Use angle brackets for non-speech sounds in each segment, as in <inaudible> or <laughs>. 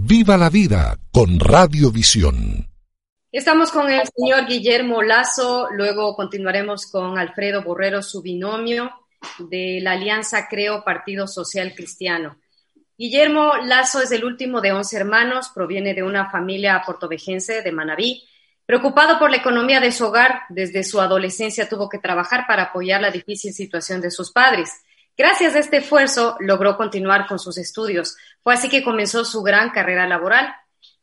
Viva la vida con Radiovisión. Estamos con el señor Guillermo Lazo, luego continuaremos con Alfredo Borrero, su binomio de la Alianza Creo Partido Social Cristiano. Guillermo Lazo es el último de 11 hermanos, proviene de una familia portovejense de Manabí. Preocupado por la economía de su hogar, desde su adolescencia tuvo que trabajar para apoyar la difícil situación de sus padres. Gracias a este esfuerzo logró continuar con sus estudios. Fue así que comenzó su gran carrera laboral.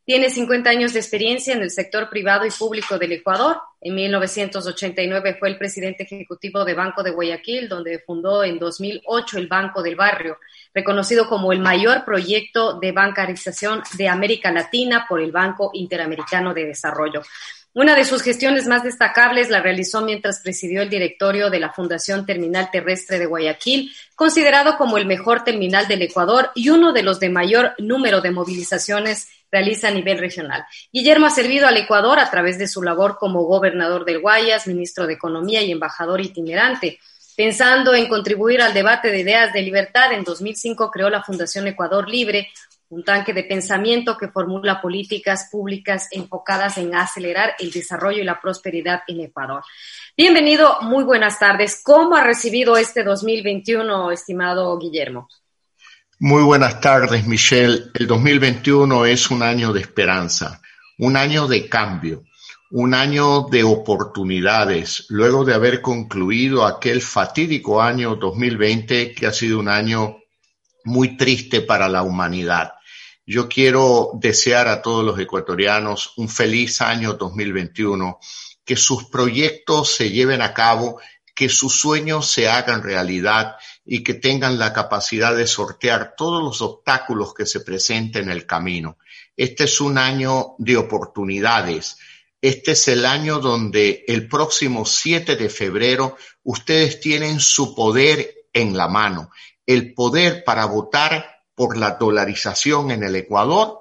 Tiene 50 años de experiencia en el sector privado y público del Ecuador. En 1989 fue el presidente ejecutivo de Banco de Guayaquil, donde fundó en 2008 el Banco del Barrio, reconocido como el mayor proyecto de bancarización de América Latina por el Banco Interamericano de Desarrollo. Una de sus gestiones más destacables la realizó mientras presidió el directorio de la Fundación Terminal Terrestre de Guayaquil, considerado como el mejor terminal del Ecuador y uno de los de mayor número de movilizaciones realiza a nivel regional. Guillermo ha servido al Ecuador a través de su labor como gobernador del Guayas, ministro de Economía y embajador itinerante. Pensando en contribuir al debate de ideas de libertad, en 2005 creó la Fundación Ecuador Libre, un tanque de pensamiento que formula políticas públicas enfocadas en acelerar el desarrollo y la prosperidad en Ecuador. Bienvenido, muy buenas tardes. ¿Cómo ha recibido este 2021, estimado Guillermo? Muy buenas tardes, Michelle. El 2021 es un año de esperanza, un año de cambio, un año de oportunidades, luego de haber concluido aquel fatídico año 2020 que ha sido un año muy triste para la humanidad. Yo quiero desear a todos los ecuatorianos un feliz año 2021, que sus proyectos se lleven a cabo, que sus sueños se hagan realidad y que tengan la capacidad de sortear todos los obstáculos que se presenten en el camino. Este es un año de oportunidades. Este es el año donde el próximo 7 de febrero ustedes tienen su poder en la mano, el poder para votar por la dolarización en el Ecuador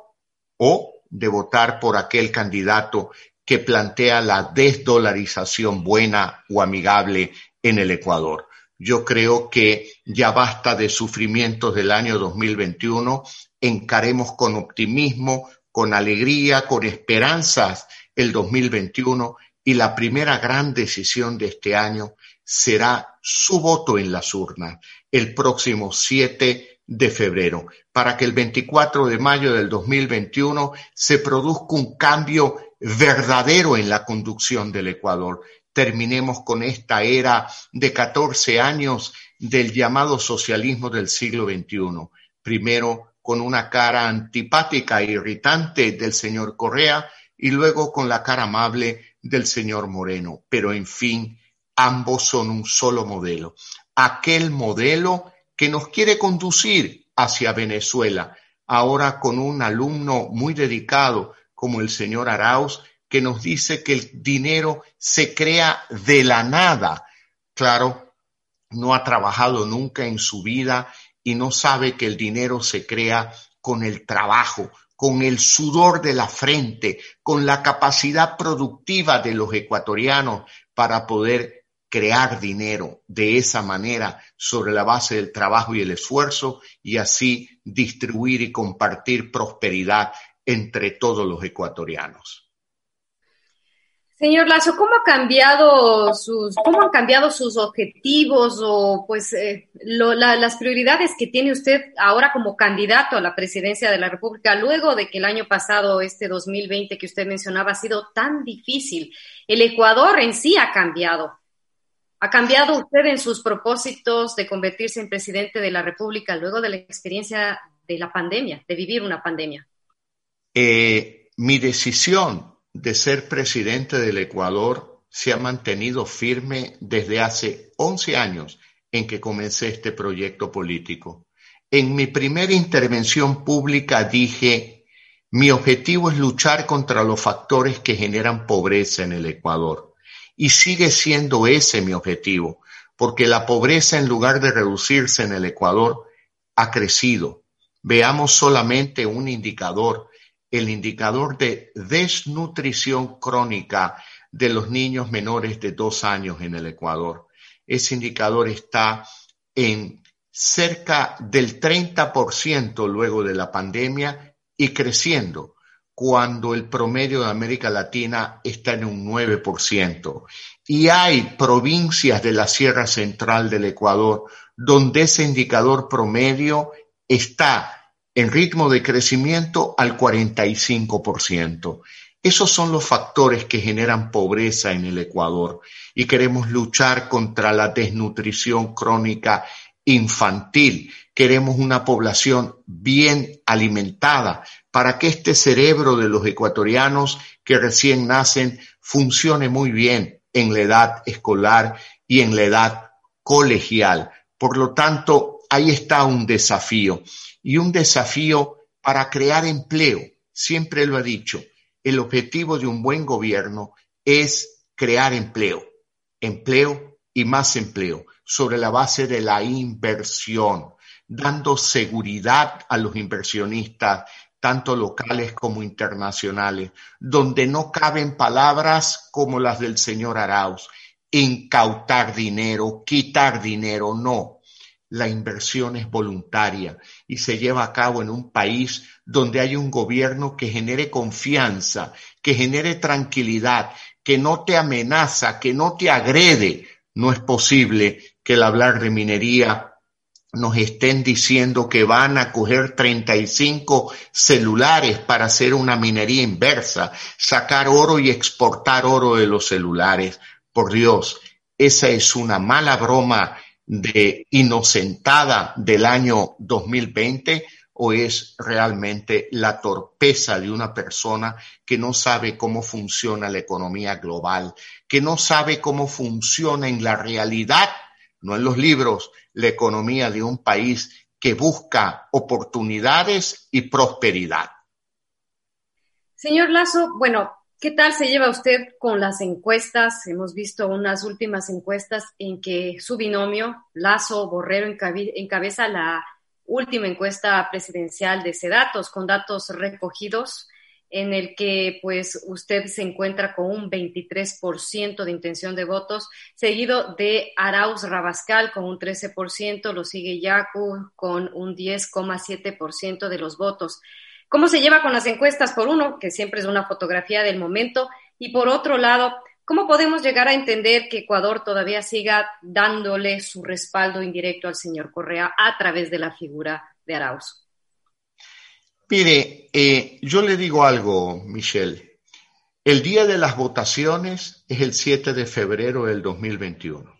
o de votar por aquel candidato que plantea la desdolarización buena o amigable en el Ecuador. Yo creo que ya basta de sufrimientos del año 2021, encaremos con optimismo, con alegría, con esperanzas el 2021 y la primera gran decisión de este año será su voto en las urnas el próximo 7 de febrero, para que el 24 de mayo del 2021 se produzca un cambio verdadero en la conducción del Ecuador. Terminemos con esta era de 14 años del llamado socialismo del siglo XXI. Primero con una cara antipática e irritante del señor Correa y luego con la cara amable del señor Moreno. Pero en fin, ambos son un solo modelo. Aquel modelo que nos quiere conducir hacia Venezuela, ahora con un alumno muy dedicado como el señor Arauz, que nos dice que el dinero se crea de la nada. Claro, no ha trabajado nunca en su vida y no sabe que el dinero se crea con el trabajo, con el sudor de la frente, con la capacidad productiva de los ecuatorianos para poder crear dinero de esa manera sobre la base del trabajo y el esfuerzo y así distribuir y compartir prosperidad entre todos los ecuatorianos. Señor Lazo, ¿cómo ha cambiado sus, cómo han cambiado sus objetivos o pues eh, las prioridades que tiene usted ahora como candidato a la presidencia de la República luego de que el año pasado, este 2020 que usted mencionaba, ha sido tan difícil? El Ecuador en sí ha cambiado. ¿Ha cambiado usted en sus propósitos de convertirse en presidente de la República luego de la experiencia de la pandemia, de vivir una pandemia? Eh, mi decisión de ser presidente del Ecuador se ha mantenido firme desde hace 11 años en que comencé este proyecto político. En mi primera intervención pública dije, mi objetivo es luchar contra los factores que generan pobreza en el Ecuador. Y sigue siendo ese mi objetivo, porque la pobreza en lugar de reducirse en el Ecuador ha crecido. Veamos solamente un indicador, el indicador de desnutrición crónica de los niños menores de dos años en el Ecuador. Ese indicador está en cerca del 30% luego de la pandemia y creciendo, cuando el promedio de América Latina está en un 9%. Y hay provincias de la Sierra Central del Ecuador donde ese indicador promedio está en ritmo de crecimiento al 45%. Esos son los factores que generan pobreza en el Ecuador y queremos luchar contra la desnutrición crónica infantil. Queremos una población bien alimentada para que este cerebro de los ecuatorianos que recién nacen funcione muy bien en la edad escolar y en la edad colegial. Por lo tanto, ahí está un desafío y un desafío para crear empleo. Siempre lo he dicho, el objetivo de un buen gobierno es crear empleo, empleo y más empleo sobre la base de la inversión, dando seguridad a los inversionistas, tanto locales como internacionales, donde no caben palabras como las del señor Arauz, incautar dinero, quitar dinero, no. La inversión es voluntaria y se lleva a cabo en un país donde hay un gobierno que genere confianza, que genere tranquilidad, que no te amenaza, que no te agrede. No es posible que al hablar de minería nos estén diciendo que van a coger 35 celulares para hacer una minería inversa, sacar oro y exportar oro de los celulares. Por Dios, esa es una mala broma de inocentada del año 2020 o es realmente la torpeza de una persona que no sabe cómo funciona la economía global, que no sabe cómo funciona en la realidad, no en los libros, la economía de un país que busca oportunidades y prosperidad. Señor Lazo, bueno, ¿qué tal se lleva usted con las encuestas? Hemos visto unas últimas encuestas en que su binomio, Lazo Borrero, encabeza la última encuesta presidencial de Sedatos con datos recogidos en el que pues usted se encuentra con un 23% de intención de votos, seguido de Arauz Rabascal con un 13%, lo sigue Yacu con un 10,7% de los votos. ¿Cómo se lleva con las encuestas? Por uno, que siempre es una fotografía del momento, y por otro lado, ¿Cómo podemos llegar a entender que Ecuador todavía siga dándole su respaldo indirecto al señor Correa a través de la figura de Arauz? Mire, eh, yo le digo algo, Michelle. El día de las votaciones es el 7 de febrero del 2021.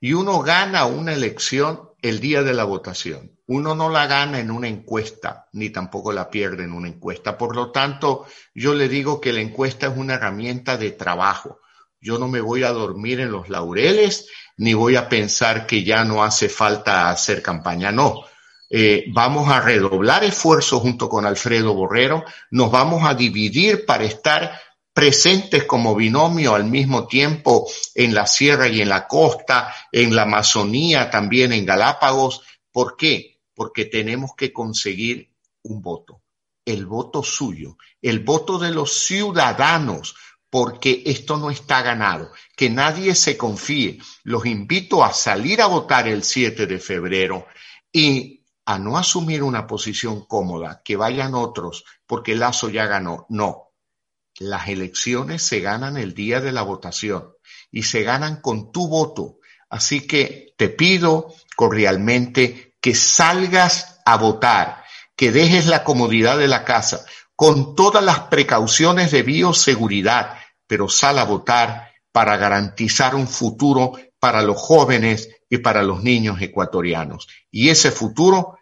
Y uno gana una elección el día de la votación. Uno no la gana en una encuesta, ni tampoco la pierde en una encuesta. Por lo tanto, yo le digo que la encuesta es una herramienta de trabajo. Yo no me voy a dormir en los laureles, ni voy a pensar que ya no hace falta hacer campaña. No. Eh, vamos a redoblar esfuerzos junto con Alfredo Borrero, nos vamos a dividir para estar presentes como binomio al mismo tiempo en la sierra y en la costa, en la Amazonía, también en Galápagos. ¿Por qué? Porque tenemos que conseguir un voto, el voto suyo, el voto de los ciudadanos, porque esto no está ganado. Que nadie se confíe. Los invito a salir a votar el 7 de febrero y a no asumir una posición cómoda, que vayan otros, porque Lazo ya ganó. No, las elecciones se ganan el día de la votación y se ganan con tu voto. Así que te pido cordialmente que salgas a votar, que dejes la comodidad de la casa con todas las precauciones de bioseguridad, pero sal a votar para garantizar un futuro para los jóvenes y para los niños ecuatorianos. Y ese futuro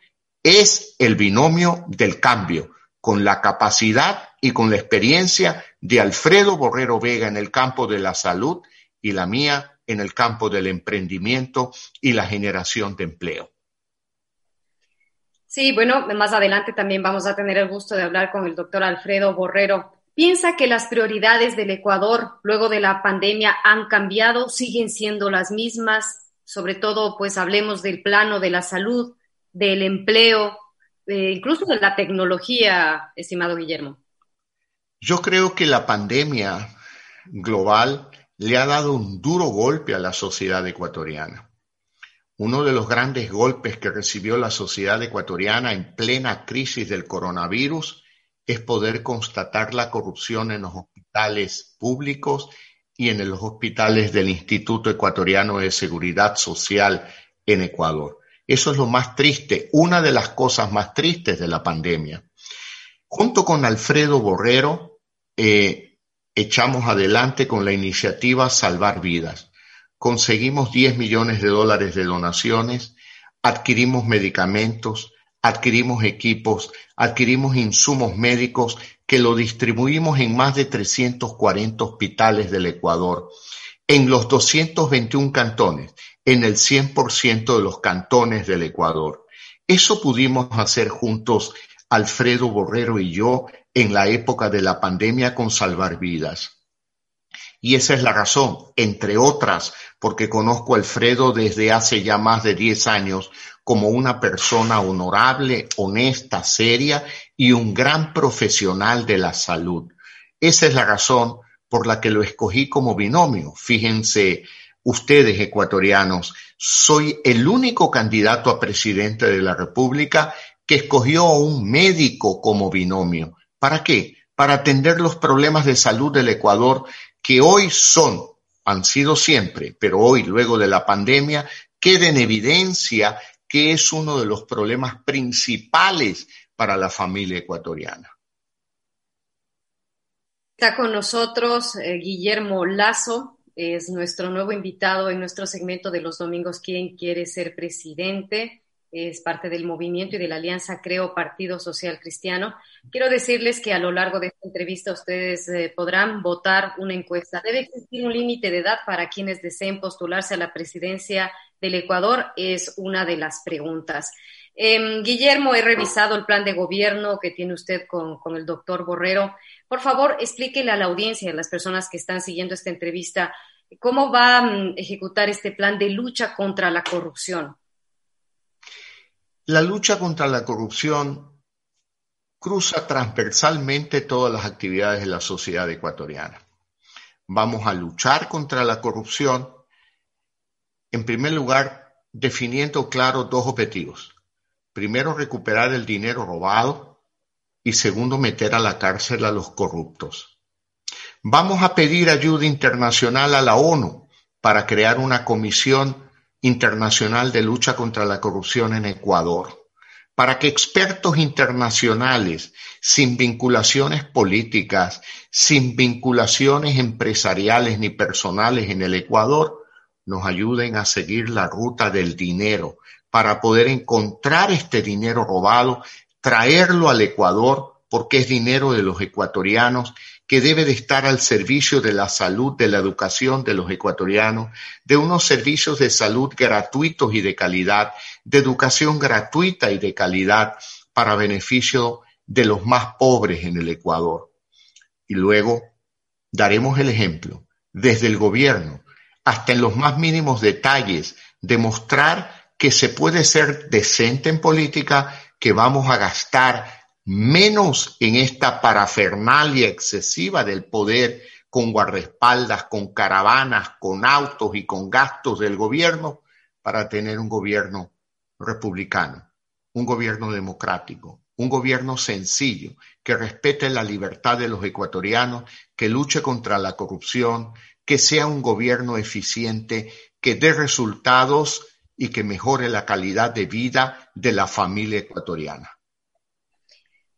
es el binomio del cambio, con la capacidad y con la experiencia de Alfredo Borrero Vega en el campo de la salud y la mía en el campo del emprendimiento y la generación de empleo. Sí, bueno, más adelante también vamos a tener el gusto de hablar con el doctor Alfredo Borrero. ¿Piensa que las prioridades del Ecuador luego de la pandemia han cambiado, siguen siendo las mismas? Sobre todo, pues hablemos del plano de la salud, del empleo, eh, incluso de la tecnología, estimado Guillermo. Yo creo que la pandemia global le ha dado un duro golpe a la sociedad ecuatoriana. Uno de los grandes golpes que recibió la sociedad ecuatoriana en plena crisis del coronavirus es poder constatar la corrupción en los hospitales públicos y en los hospitales del Instituto Ecuatoriano de Seguridad Social en Ecuador. Eso es lo más triste, una de las cosas más tristes de la pandemia. Junto con Alfredo Borrero, eh, echamos adelante con la iniciativa Salvar Vidas conseguimos 10 millones de dólares de donaciones, adquirimos medicamentos, adquirimos equipos, adquirimos insumos médicos que lo distribuimos en más de 340 hospitales del Ecuador, en los 221 cantones, en el 100% de los cantones del Ecuador. Eso pudimos hacer juntos Alfredo Borrero y yo en la época de la pandemia con Salvar Vidas. Y esa es la razón, entre otras, porque conozco a Alfredo desde hace ya más de 10 años como una persona honorable, honesta, seria y un gran profesional de la salud. Esa es la razón por la que lo escogí como binomio. Fíjense ustedes, ecuatorianos, soy el único candidato a presidente de la República que escogió a un médico como binomio. ¿Para qué? Para atender los problemas de salud del Ecuador que hoy son, han sido siempre, pero hoy, luego de la pandemia, queda en evidencia que es uno de los problemas principales para la familia ecuatoriana. Está con nosotros eh, Guillermo Lazo, es nuestro nuevo invitado en nuestro segmento de los domingos, ¿Quién quiere ser presidente? es parte del movimiento y de la alianza Creo Partido Social Cristiano. Quiero decirles que a lo largo de esta entrevista ustedes eh, podrán votar una encuesta. ¿Debe existir un límite de edad para quienes deseen postularse a la presidencia del Ecuador? Es una de las preguntas. Em, Guillermo, he revisado el plan de gobierno que tiene usted con, el doctor Borrero. Por favor, explíquele a la audiencia, a las personas que están siguiendo esta entrevista, cómo va a mm, ejecutar este plan de lucha contra la corrupción. La lucha contra la corrupción cruza transversalmente todas las actividades de la sociedad ecuatoriana. Vamos a luchar contra la corrupción, en primer lugar, definiendo claro dos objetivos. Primero, recuperar el dinero robado y segundo, meter a la cárcel a los corruptos. Vamos a pedir ayuda internacional a la ONU para crear una comisión Internacional de Lucha contra la Corrupción en Ecuador, para que expertos internacionales sin vinculaciones políticas, sin vinculaciones empresariales ni personales en el Ecuador, nos ayuden a seguir la ruta del dinero para poder encontrar este dinero robado, traerlo al Ecuador, porque es dinero de los ecuatorianos que debe de estar al servicio de la salud, de la educación de los ecuatorianos, de unos servicios de salud gratuitos y de calidad, de educación gratuita y de calidad para beneficio de los más pobres en el Ecuador. Y luego daremos el ejemplo, desde el gobierno hasta en los más mínimos detalles, demostrar que se puede ser decente en política, que vamos a gastar menos en esta parafernalia excesiva del poder con guardaespaldas, con caravanas, con autos y con gastos del gobierno para tener un gobierno republicano, un gobierno democrático, un gobierno sencillo, que respete la libertad de los ecuatorianos, que luche contra la corrupción, que sea un gobierno eficiente, que dé resultados y que mejore la calidad de vida de la familia ecuatoriana.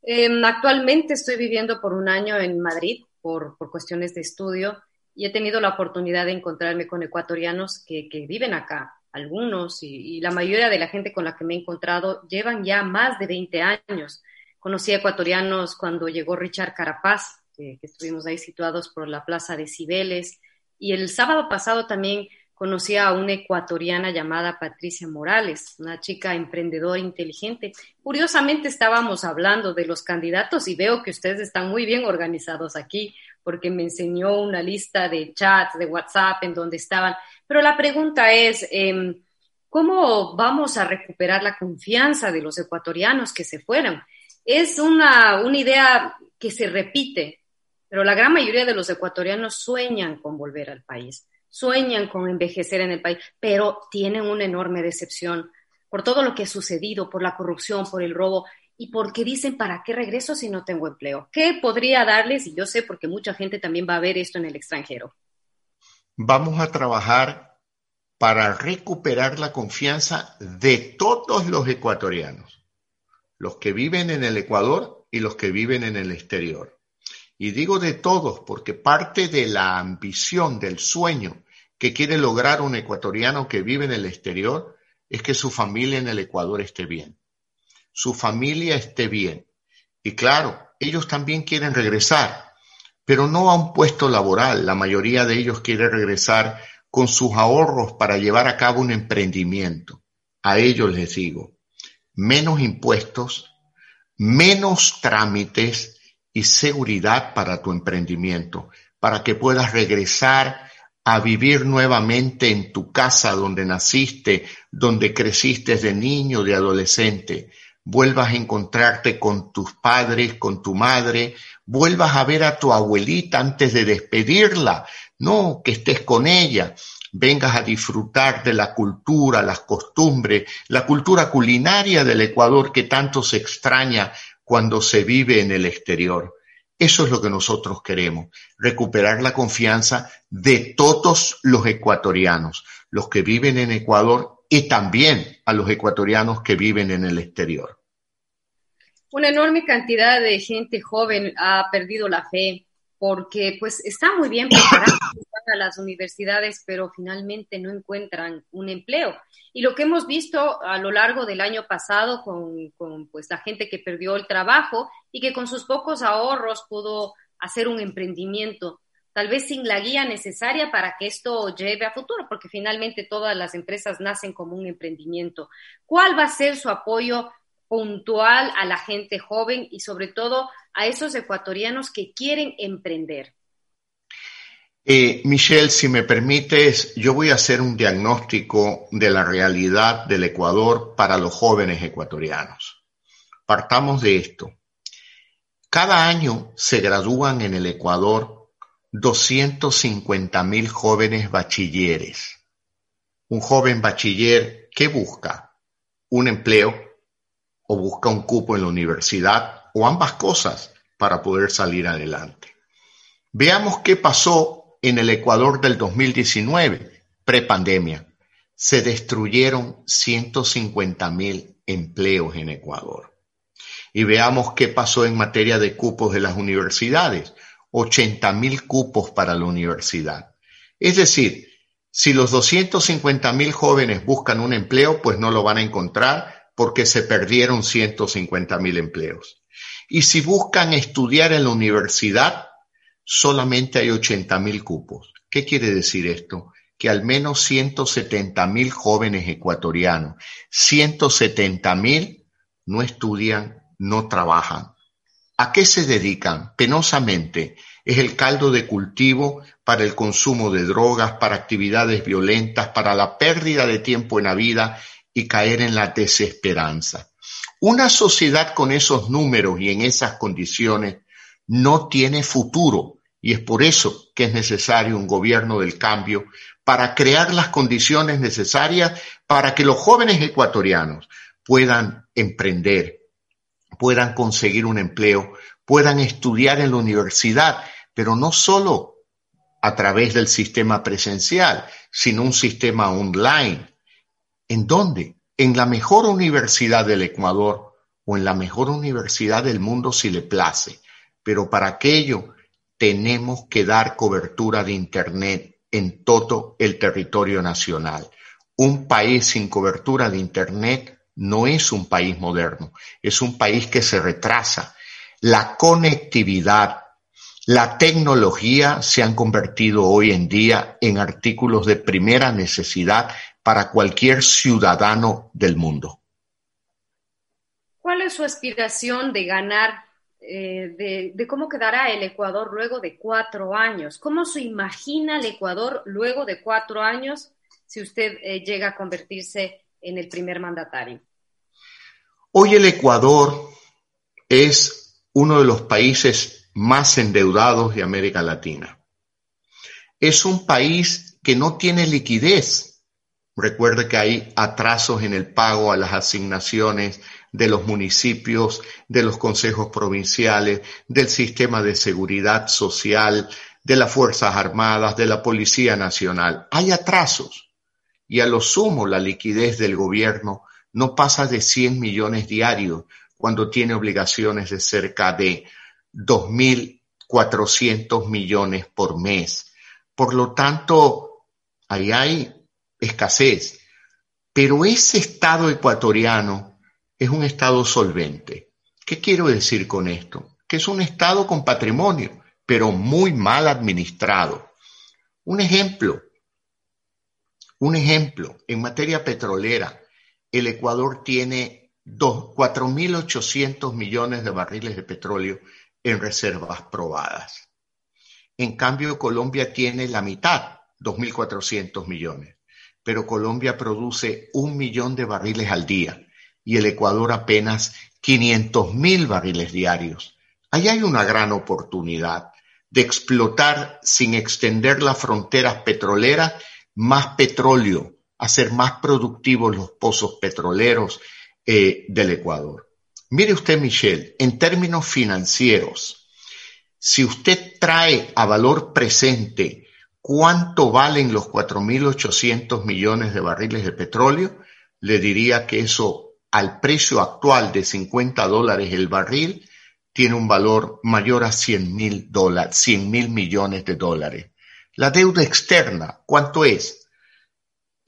Em, actualmente estoy viviendo por un año en Madrid por, cuestiones de estudio y he tenido la oportunidad de encontrarme con ecuatorianos que, viven acá, algunos y, la mayoría de la gente con la que me he encontrado llevan ya más de 20 años. Conocí a ecuatorianos cuando llegó Richard Carapaz, que, que estuvimos ahí situados por la plaza de Cibeles, y el sábado pasado también conocí a una ecuatoriana llamada Patricia Morales, una chica emprendedora inteligente. Curiosamente estábamos hablando de los candidatos y veo que ustedes están muy bien organizados aquí porque me enseñó una lista de chats, de WhatsApp en donde estaban. Pero la pregunta es, em, ¿cómo vamos a recuperar la confianza de los ecuatorianos que se fueron? Es una, una idea que se repite, pero la gran mayoría de los ecuatorianos sueñan con volver al país sueñan con envejecer en el país, pero tienen una enorme decepción por todo lo que ha sucedido, por la corrupción, por el robo y porque dicen, ¿para qué regreso si no tengo empleo? ¿Qué podría darles? Y yo sé porque mucha gente también va a ver esto en el extranjero. Vamos a trabajar para recuperar la confianza de todos los ecuatorianos, los que viven en el Ecuador y los que viven en el exterior. Y digo de todos porque parte de la ambición, del sueño que quiere lograr un ecuatoriano que vive en el exterior es que su familia en el Ecuador esté bien. Su familia esté bien. Y claro, ellos también quieren regresar, pero no a un puesto laboral. La mayoría de ellos quiere regresar con sus ahorros para llevar a cabo un emprendimiento. A ellos les digo, menos impuestos, menos trámites y seguridad para tu emprendimiento, para que puedas regresar a vivir nuevamente en tu casa donde naciste, donde creciste de niño, de adolescente, vuelvas a encontrarte con tus padres, con tu madre, vuelvas a ver a tu abuelita antes de despedirla, no que estés con ella, vengas a disfrutar de la cultura, las costumbres, la cultura culinaria del Ecuador que tanto se extraña cuando se vive en el exterior. Eso es lo que nosotros queremos, recuperar la confianza de todos los ecuatorianos, los que viven en Ecuador y también a los ecuatorianos que viven en el exterior. Una enorme cantidad de gente joven ha perdido la fe porque pues está muy bien preparada a las universidades, pero finalmente no encuentran un empleo. Y lo que hemos visto a lo largo del año pasado con, con pues la gente que perdió el trabajo y que con sus pocos ahorros pudo hacer un emprendimiento, tal vez sin la guía necesaria para que esto lleve a futuro, porque finalmente todas las empresas nacen como un emprendimiento. ¿Cuál va a ser su apoyo puntual a la gente joven y sobre todo a esos ecuatorianos que quieren emprender? Eh, Michelle, si me permites, yo voy a hacer un diagnóstico de la realidad del Ecuador para los jóvenes ecuatorianos. Partamos de esto. Cada año se gradúan en el Ecuador 250 mil jóvenes bachilleres. Un joven bachiller, ¿qué busca? Un empleo o busca un cupo en la universidad o ambas cosas para poder salir adelante. Veamos qué pasó en el Ecuador del 2019, prepandemia. Se destruyeron 150 mil empleos en Ecuador. Y veamos qué pasó en materia de cupos de las universidades. 80 mil cupos para la universidad. Es decir, si los 250 mil jóvenes buscan un empleo, pues no lo van a encontrar porque se perdieron 150 mil empleos. Y si buscan estudiar en la universidad, solamente hay 80 mil cupos. ¿Qué quiere decir esto? Que al menos 170 mil jóvenes ecuatorianos, 170 mil no estudian, no trabajan. ¿A qué se dedican? Penosamente. Es el caldo de cultivo para el consumo de drogas, para actividades violentas, para la pérdida de tiempo en la vida y caer en la desesperanza. Una sociedad con esos números y en esas condiciones no tiene futuro y es por eso que es necesario un gobierno del cambio para crear las condiciones necesarias para que los jóvenes ecuatorianos puedan emprender, puedan conseguir un empleo, puedan estudiar en la universidad, pero no solo a través del sistema presencial, sino un sistema online ¿En dónde? En la mejor universidad del Ecuador o en la mejor universidad del mundo si le place. Pero para aquello tenemos que dar cobertura de Internet en todo el territorio nacional. Un país sin cobertura de Internet no es un país moderno, es un país que se retrasa. La conectividad, la tecnología se han convertido hoy en día en artículos de primera necesidad para cualquier ciudadano del mundo. ¿Cuál es su aspiración de ganar, eh, de, cómo quedará el Ecuador luego de cuatro años? ¿Cómo se imagina el Ecuador luego de cuatro años si usted eh, llega a convertirse en el primer mandatario? Hoy el Ecuador es uno de los países más endeudados de América Latina. Es un país que no tiene liquidez. Recuerde que hay atrasos en el pago a las asignaciones de los municipios, de los consejos provinciales, del sistema de seguridad social, de las Fuerzas Armadas, de la Policía Nacional. Hay atrasos y a lo sumo la liquidez del gobierno no pasa de 100 millones diarios cuando tiene obligaciones de cerca de 2.400 millones por mes. Por lo tanto, ahí hay escasez. Pero ese Estado ecuatoriano es un Estado solvente. ¿Qué quiero decir con esto? Que es un Estado con patrimonio, pero muy mal administrado. Un ejemplo, un ejemplo, en materia petrolera, el Ecuador tiene 4.800 millones de barriles de petróleo en reservas probadas. En cambio, Colombia tiene la mitad, 2.400 millones, pero Colombia produce un millón de barriles al día y el Ecuador apenas 500 mil barriles diarios. Ahí hay una gran oportunidad de explotar sin extender las fronteras petroleras más petróleo hacer más productivos los pozos petroleros eh, del Ecuador. Mire usted, Michelle, en términos financieros, si usted trae a valor presente cuánto valen los 4.800 millones de barriles de petróleo, le diría que eso al precio actual de 50 dólares el barril tiene un valor mayor a 100 mil dólares, 100 mil millones de dólares. La deuda externa, ¿cuánto es?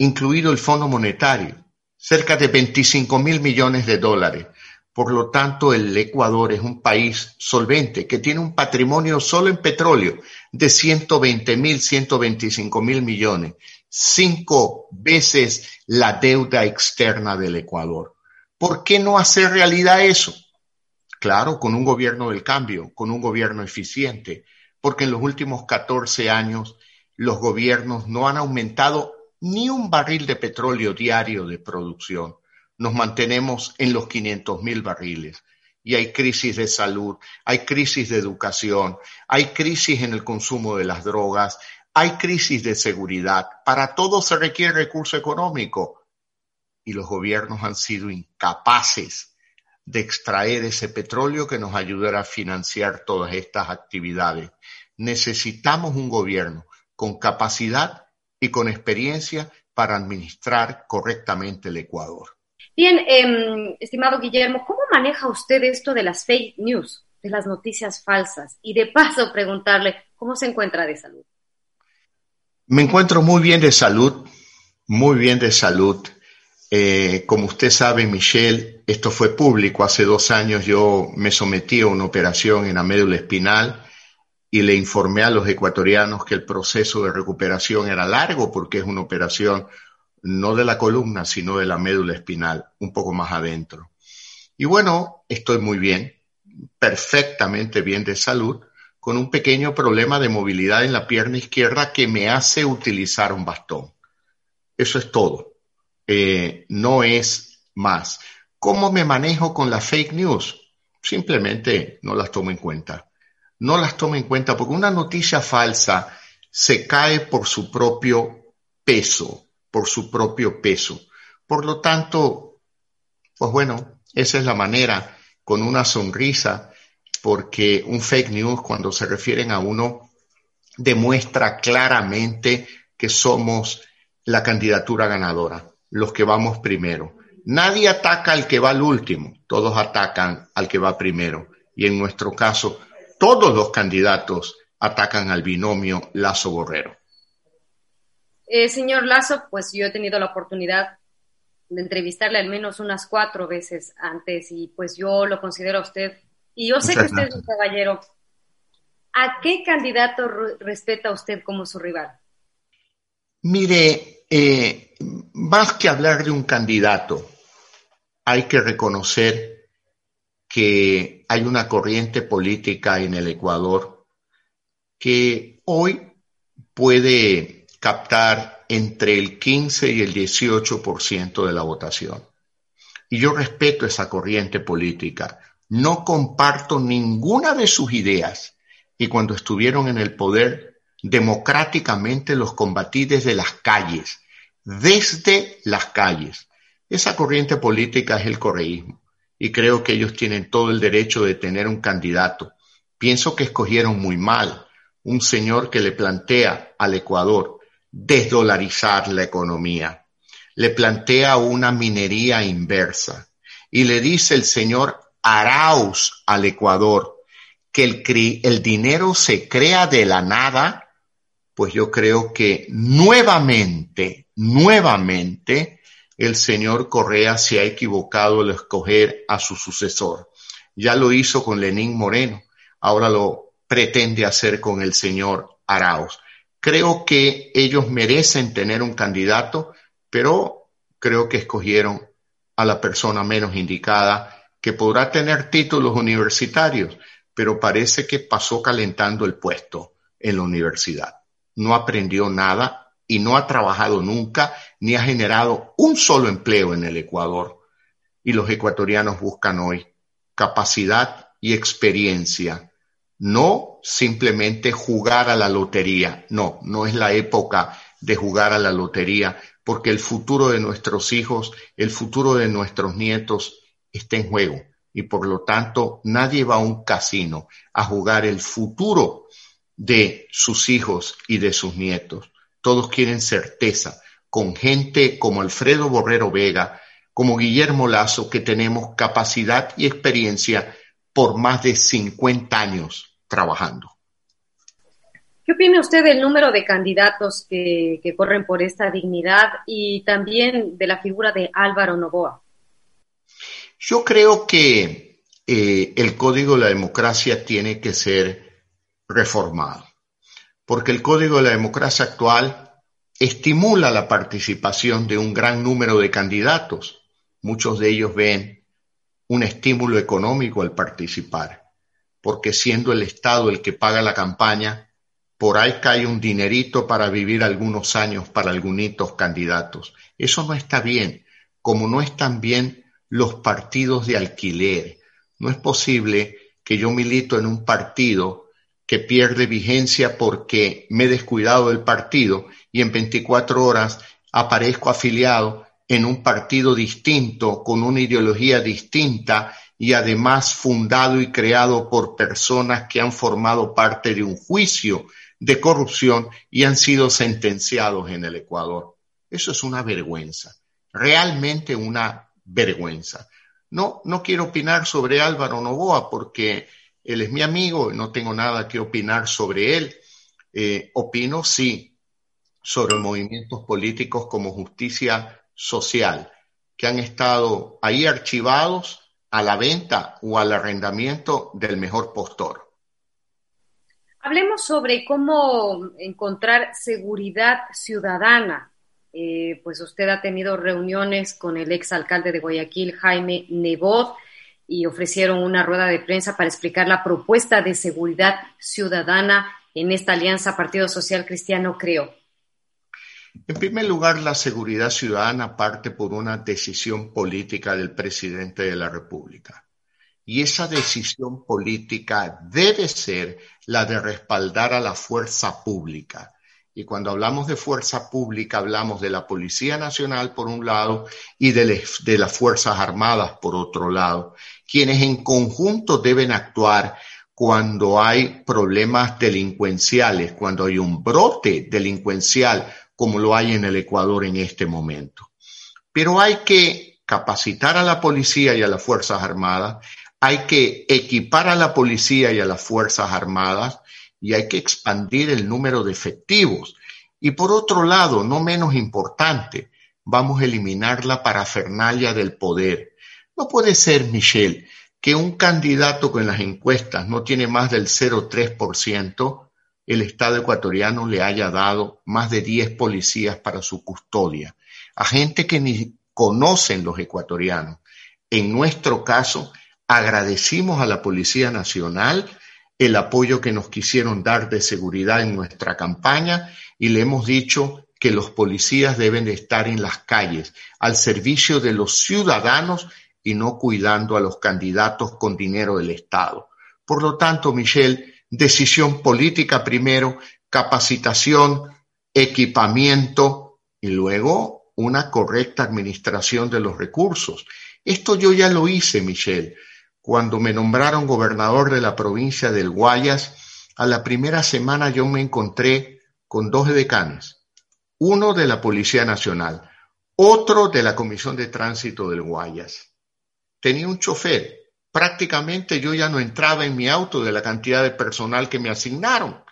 incluido el Fondo Monetario, cerca de 25 mil millones de dólares. Por lo tanto, el Ecuador es un país solvente que tiene un patrimonio solo en petróleo de 120 mil, 125 mil millones, cinco veces la deuda externa del Ecuador. ¿Por qué no hacer realidad eso? Claro, con un gobierno del cambio, con un gobierno eficiente, porque en los últimos 14 años los gobiernos no han aumentado ni un barril de petróleo diario de producción. Nos mantenemos en los 500 mil barriles. Y hay crisis de salud, hay crisis de educación, hay crisis en el consumo de las drogas, hay crisis de seguridad. Para todo se requiere recurso económico. Y los gobiernos han sido incapaces de extraer ese petróleo que nos ayudará a financiar todas estas actividades. Necesitamos un gobierno con capacidad y con experiencia para administrar correctamente el Ecuador. Bien, em, estimado Guillermo, ¿cómo maneja usted esto de las fake news, de las noticias falsas? Y de paso preguntarle, ¿cómo se encuentra de salud? Me encuentro muy bien de salud, muy bien de salud. Eh, como usted sabe, Michelle, esto fue público. Hace dos años yo me sometí a una operación en la médula espinal y le informé a los ecuatorianos que el proceso de recuperación era largo porque es una operación no de la columna, sino de la médula espinal, un poco más adentro. Y bueno, estoy muy bien, perfectamente bien de salud, con un pequeño problema de movilidad en la pierna izquierda que me hace utilizar un bastón. Eso es todo. Eh, no es más. ¿Cómo me manejo con la fake news? Simplemente no las tomo en cuenta no las toma en cuenta porque una noticia falsa se cae por su propio peso, por su propio peso. Por lo tanto, pues bueno, esa es la manera, con una sonrisa, porque un fake news cuando se refieren a uno demuestra claramente que somos la candidatura ganadora, los que vamos primero. Nadie ataca al que va al último, todos atacan al que va primero. Y en nuestro caso, todos los candidatos atacan al binomio Lazo-Borrero. Eh, señor Lazo, pues yo he tenido la oportunidad de entrevistarle al menos unas cuatro veces antes y pues yo lo considero a usted, y yo sé que usted es un caballero ¿A qué candidato respeta usted como su rival? Mire, eh, más que hablar de un candidato, hay que reconocer que hay una corriente política en el Ecuador que hoy puede captar entre el 15 y el 18% de la votación. Y yo respeto esa corriente política. No comparto ninguna de sus ideas. Y cuando estuvieron en el poder, democráticamente los combatí desde las calles, desde las calles. Esa corriente política es el correísmo. Y creo que ellos tienen todo el derecho de tener un candidato. Pienso que escogieron muy mal un señor que le plantea al Ecuador desdolarizar la economía le plantea una minería inversa y le dice el señor Arauz al Ecuador que el, el dinero se crea de la nada, pues yo creo que nuevamente, nuevamente, el señor Correa se ha equivocado al escoger a su sucesor. Ya lo hizo con Lenín Moreno, ahora lo pretende hacer con el señor Arauz. Creo que ellos merecen tener un candidato pero creo que escogieron a la persona menos indicada, que podrá tener títulos universitarios, pero parece que pasó calentando el puesto en la universidad. No aprendió nada y no ha trabajado nunca ni ha generado un solo empleo en el Ecuador. Y los ecuatorianos buscan hoy capacidad y experiencia, no simplemente jugar a la lotería. No, no es la época de jugar a la lotería, porque el futuro de nuestros hijos, el futuro de nuestros nietos está en juego. Y por lo tanto, nadie va a un casino a jugar el futuro de sus hijos y de sus nietos. Todos quieren certeza, con gente como Alfredo Borrero Vega, como Guillermo Lazo, que tenemos capacidad y experiencia por más de 50 años trabajando. ¿Qué opina usted del número de candidatos que, corren por esta dignidad y también de la figura de Álvaro Novoa? Yo creo que eh, el Código de la Democracia tiene que ser reformado, porque el Código de la Democracia actual estimula la participación de un gran número de candidatos. Muchos de ellos ven un estímulo económico al participar, porque siendo el Estado el que paga la campaña, por ahí cae un dinerito para vivir algunos años para algunos candidatos. Eso no está bien, como no están bien los partidos de alquiler. No es posible que yo milito en un partido que pierde vigencia porque me he descuidado del partido y en 24 horas aparezco afiliado en un partido distinto, con una ideología distinta y además fundado y creado por personas que han formado parte de un juicio de corrupción y han sido sentenciados en el Ecuador. Eso es una vergüenza, realmente una vergüenza. No, no quiero opinar sobre Álvaro Novoa porque él es mi amigo no tengo nada que opinar sobre él. Eh, opino sí sobre movimientos políticos como justicia social, que han estado ahí archivados a la venta o al arrendamiento del mejor postor. Hablemos sobre cómo encontrar seguridad ciudadana. Eh, pues usted ha tenido reuniones con el exalcalde de Guayaquil, Jaime Nebot, y ofrecieron una rueda de prensa para explicar la propuesta de seguridad ciudadana en esta alianza Partido Social Cristiano, creo. En primer lugar, la seguridad ciudadana parte por una decisión política del presidente de la República. Y esa decisión política debe ser la de respaldar a la fuerza pública. Y cuando hablamos de fuerza pública, hablamos de la Policía Nacional por un lado y de, de, las Fuerzas Armadas por otro lado, quienes en conjunto deben actuar cuando hay problemas delincuenciales, cuando hay un brote delincuencial como lo hay en el Ecuador en este momento. Pero hay que capacitar a la policía y a las Fuerzas Armadas hay que equipar a la policía y a las Fuerzas Armadas y hay que expandir el número de efectivos. Y por otro lado, no menos importante, vamos a eliminar la parafernalia del poder. No puede ser, Michelle, que un candidato con las encuestas no tiene más del 0,3%, el Estado ecuatoriano le haya dado más de 10 policías para su custodia, a gente que ni conocen los ecuatorianos. En nuestro caso, agradecimos a la Policía Nacional el apoyo que nos quisieron dar de seguridad en nuestra campaña y le hemos dicho que los policías deben de estar en las calles al servicio de los ciudadanos y no cuidando a los candidatos con dinero del Estado. Por lo tanto, Michelle, decisión política primero, capacitación, equipamiento y luego una correcta administración de los recursos. Esto yo ya lo hice, Michelle. Cuando me nombraron gobernador de la provincia del Guayas, a la primera semana yo me encontré con dos decanes, uno de la Policía Nacional, otro de la Comisión de Tránsito del Guayas. Tenía un chofer. Prácticamente yo ya no entraba en mi auto de la cantidad de personal que me asignaron.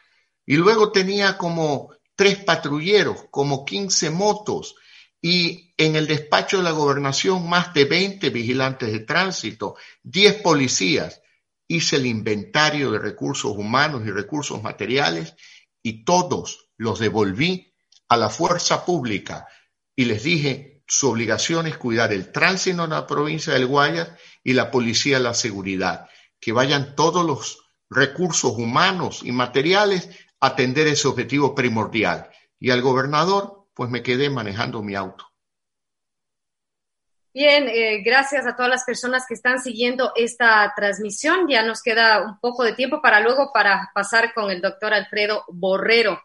Y luego tenía como tres patrulleros, como 15 motos, y en el despacho de la gobernación más de 20 vigilantes de tránsito, 10 policías. Hice el inventario de recursos humanos y recursos materiales y todos los devolví a la fuerza pública y les dije, su obligación es cuidar el tránsito en la provincia del Guayas y la policía la seguridad, que vayan todos los recursos humanos y materiales a atender ese objetivo primordial. Y al gobernador pues me quedé manejando mi auto. Bien, eh, gracias a todas las personas que están siguiendo esta transmisión. Ya nos queda un poco de tiempo para luego para pasar con el doctor Alfredo Borrero.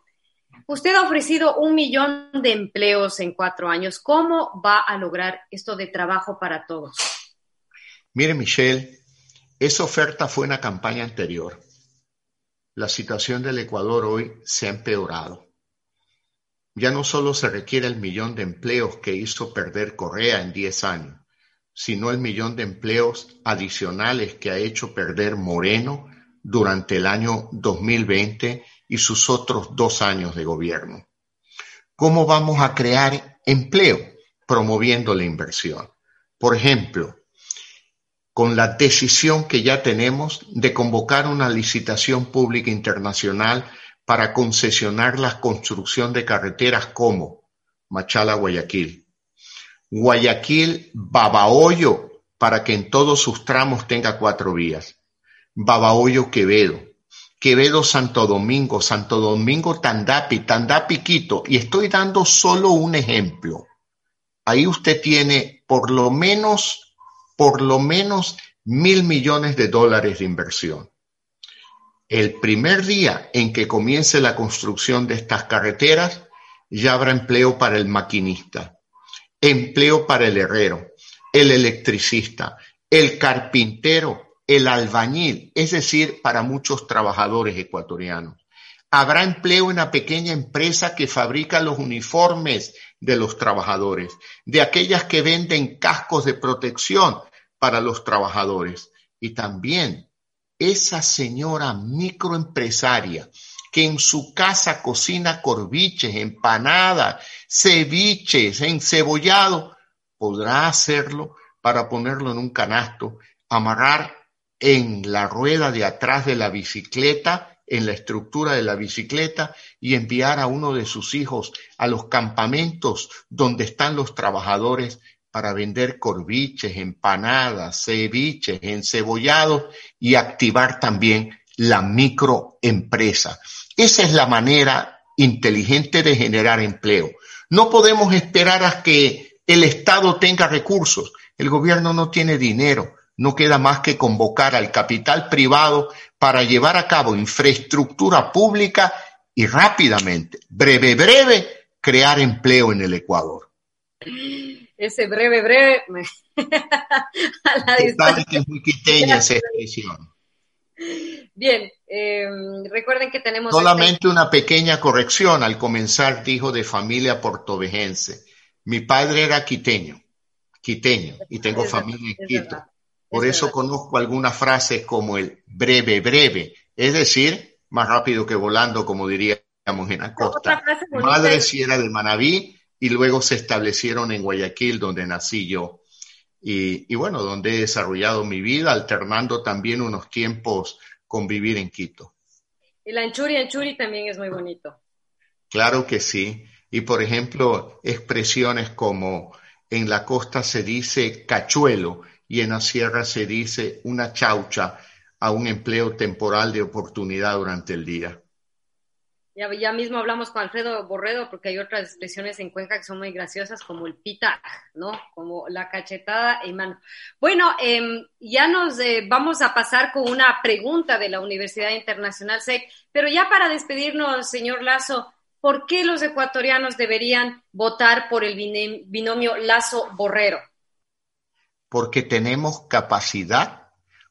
Usted ha ofrecido un millón de empleos en cuatro años. ¿Cómo va a lograr esto de trabajo para todos? Mire, Michelle, esa oferta fue una campaña anterior. La situación del Ecuador hoy se ha empeorado. Ya no solo se requiere el millón de empleos que hizo perder Correa en 10 años, sino el millón de empleos adicionales que ha hecho perder Moreno durante el año 2020 y sus otros dos años de gobierno. ¿Cómo vamos a crear empleo? Promoviendo la inversión. Por ejemplo, con la decisión que ya tenemos de convocar una licitación pública internacional para concesionar la construcción de carreteras como Machala-Guayaquil, Guayaquil-Babahoyo, para que en todos sus tramos tenga cuatro vías, Babahoyo-Quevedo, Quevedo-Santo Domingo, Santo Domingo-Tandapi, Tandapi-Quito, y estoy dando solo un ejemplo. Ahí usted tiene por lo menos, por lo menos mil millones de dólares de inversión. El primer día en que comience la construcción de estas carreteras, ya habrá empleo para el maquinista, empleo para el herrero, el electricista, el carpintero, el albañil, es decir, para muchos trabajadores ecuatorianos. Habrá empleo en la pequeña empresa que fabrica los uniformes de los trabajadores, de aquellas que venden cascos de protección para los trabajadores y también esa señora microempresaria que en su casa cocina corviches, empanadas, ceviches, encebollado, podrá hacerlo para ponerlo en un canasto, amarrar en la rueda de atrás de la bicicleta, en la estructura de la bicicleta y enviar a uno de sus hijos a los campamentos donde están los trabajadores para vender corviches, empanadas, ceviches, encebollados y activar también la microempresa. Esa es la manera inteligente de generar empleo. No podemos esperar a que el Estado tenga recursos. El gobierno no tiene dinero. No queda más que convocar al capital privado para llevar a cabo infraestructura pública y rápidamente, breve, breve, crear empleo en el Ecuador ese breve, breve, <laughs> a la distancia. que es muy quiteña esa expresión. Bien, eh, recuerden que tenemos... Solamente este una pequeña corrección. Al comenzar dijo de familia portovejense. Mi padre era quiteño, quiteño, y tengo familia en Quito. Por eso conozco algunas frases como el breve, breve, es decir, más rápido que volando, como diríamos en la costa. Madre si era del Manabí y luego se establecieron en Guayaquil, donde nací yo. y, bueno, donde he desarrollado mi vida, alternando también unos tiempos con vivir en Quito. Y la Anchuri Anchuri también es muy bonito. Claro que sí. Y por ejemplo, expresiones como en la costa se dice cachuelo y en la sierra se dice una chaucha a un empleo temporal de oportunidad durante el día. Ya, mismo hablamos con Alfredo Borredo porque hay otras expresiones en Cuenca que son muy graciosas como el pita, ¿no? Como la cachetada en mano. Bueno, em, ya nos eh, vamos a pasar con una pregunta de la Universidad Internacional SEC, pero ya para despedirnos, señor Lazo, ¿por qué los ecuatorianos deberían votar por el binomio Lazo-Borrero? Porque tenemos capacidad,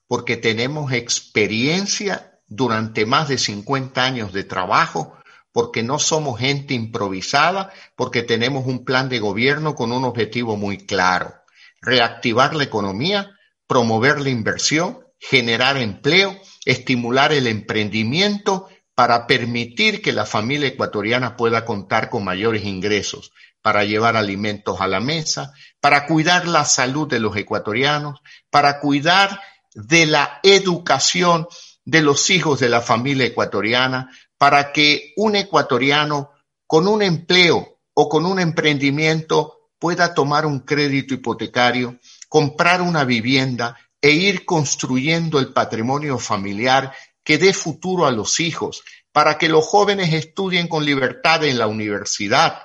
porque tenemos experiencia durante más de 50 años de trabajo, porque no somos gente improvisada, porque tenemos un plan de gobierno con un objetivo muy claro, reactivar la economía, promover la inversión, generar empleo, estimular el emprendimiento para permitir que la familia ecuatoriana pueda contar con mayores ingresos, para llevar alimentos a la mesa, para cuidar la salud de los ecuatorianos, para cuidar de la educación de los hijos de la familia ecuatoriana para que un ecuatoriano con un empleo o con un emprendimiento pueda tomar un crédito hipotecario, comprar una vivienda e ir construyendo el patrimonio familiar que dé futuro a los hijos, para que los jóvenes estudien con libertad en la universidad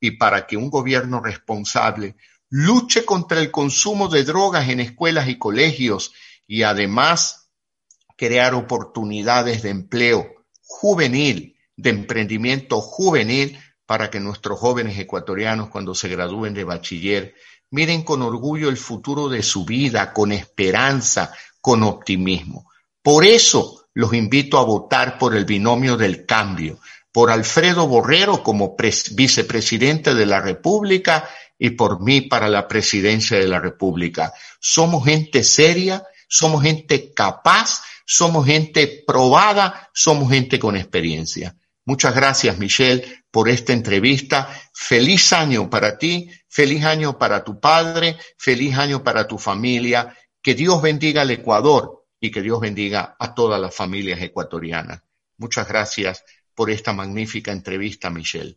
y para que un gobierno responsable luche contra el consumo de drogas en escuelas y colegios y además crear oportunidades de empleo juvenil, de emprendimiento juvenil, para que nuestros jóvenes ecuatorianos cuando se gradúen de bachiller miren con orgullo el futuro de su vida, con esperanza, con optimismo. Por eso los invito a votar por el binomio del cambio, por Alfredo Borrero como vicepresidente de la República y por mí para la presidencia de la República. Somos gente seria, somos gente capaz somos gente probada, somos gente con experiencia. Muchas gracias, Michelle, por esta entrevista. Feliz año para ti, feliz año para tu padre, feliz año para tu familia. Que Dios bendiga al Ecuador y que Dios bendiga a todas las familias ecuatorianas. Muchas gracias por esta magnífica entrevista, Michelle.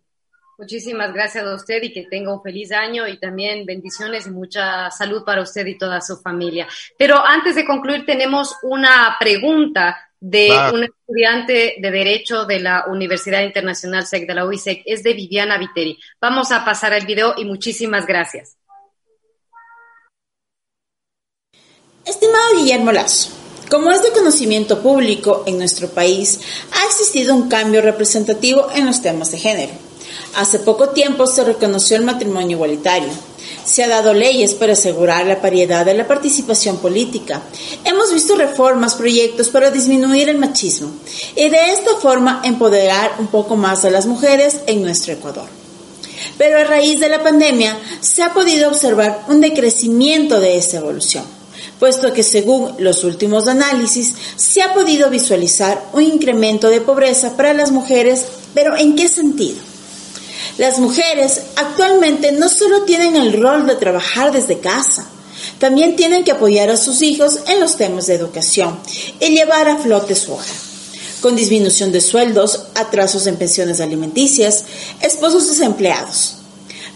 Muchísimas gracias a usted y que tenga un feliz año y también bendiciones y mucha salud para usted y toda su familia. Pero antes de concluir, tenemos una pregunta de un estudiante de Derecho de la Universidad Internacional SEC, de la UISEC, es de Viviana Viteri. Vamos a pasar al video y muchísimas gracias. Estimado Guillermo Lazo, como es de conocimiento público en nuestro país, ha existido un cambio representativo en los temas de género Hace poco tiempo se reconoció el matrimonio igualitario. Se ha dado leyes para asegurar la paridad de la participación política. Hemos visto reformas, proyectos para disminuir el machismo y de esta forma empoderar un poco más a las mujeres en nuestro Ecuador. Pero a raíz de la pandemia se ha podido observar un decrecimiento de esta evolución, puesto que según los últimos análisis se ha podido visualizar un incremento de pobreza para las mujeres, pero ¿en qué sentido? Las mujeres actualmente no solo tienen el rol de trabajar desde casa, también tienen que apoyar a sus hijos en los temas de educación y llevar a flote su hogar. Con disminución de sueldos, atrasos en pensiones alimenticias, esposos desempleados.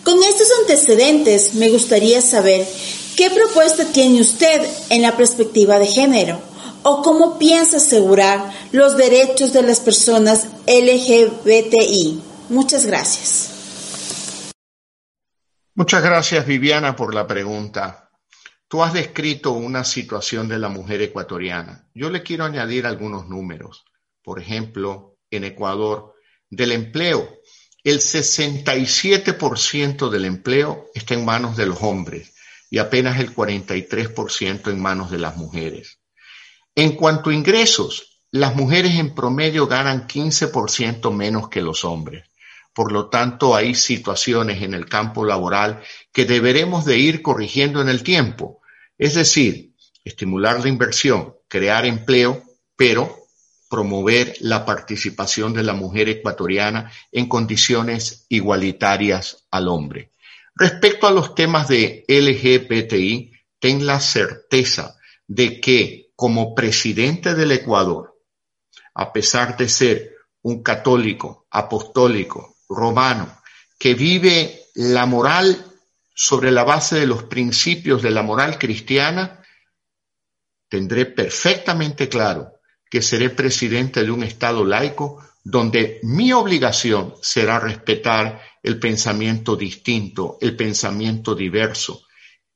Con estos antecedentes me gustaría saber qué propuesta tiene usted en la perspectiva de género o cómo piensa asegurar los derechos de las personas LGBTI. Muchas gracias. Muchas gracias, Viviana, por la pregunta. Tú has descrito una situación de la mujer ecuatoriana. Yo le quiero añadir algunos números. Por ejemplo, en Ecuador, del empleo, el 67% del empleo está en manos de los hombres y apenas el 43% en manos de las mujeres. En cuanto a ingresos, las mujeres en promedio ganan 15% menos que los hombres. Por lo tanto, hay situaciones en el campo laboral que deberemos de ir corrigiendo en el tiempo. Es decir, estimular la inversión, crear empleo, pero promover la participación de la mujer ecuatoriana en condiciones igualitarias al hombre. Respecto a los temas de LGBTI, ten la certeza de que como presidente del Ecuador, a pesar de ser un católico, apostólico, romano, que vive la moral sobre la base de los principios de la moral cristiana, tendré perfectamente claro que seré presidente de un Estado laico donde mi obligación será respetar el pensamiento distinto, el pensamiento diverso.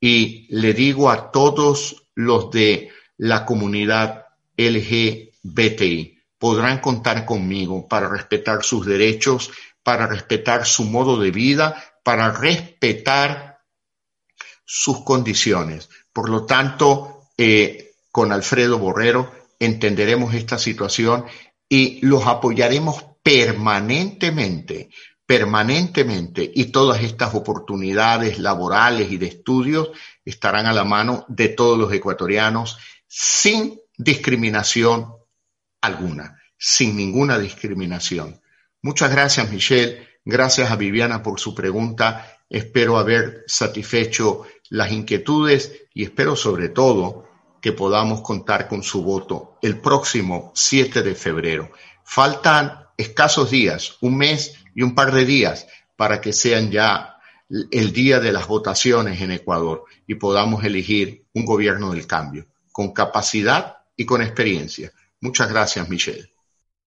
Y le digo a todos los de la comunidad LGBTI, podrán contar conmigo para respetar sus derechos, para respetar su modo de vida, para respetar sus condiciones. Por lo tanto, eh, con Alfredo Borrero entenderemos esta situación y los apoyaremos permanentemente, permanentemente, y todas estas oportunidades laborales y de estudios estarán a la mano de todos los ecuatorianos sin discriminación alguna, sin ninguna discriminación. Muchas gracias, Michelle. Gracias a Viviana por su pregunta. Espero haber satisfecho las inquietudes y espero sobre todo que podamos contar con su voto el próximo 7 de febrero. Faltan escasos días, un mes y un par de días para que sean ya el día de las votaciones en Ecuador y podamos elegir un gobierno del cambio, con capacidad y con experiencia. Muchas gracias, Michelle.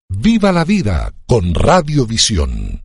Viva la vida con Radiovisión.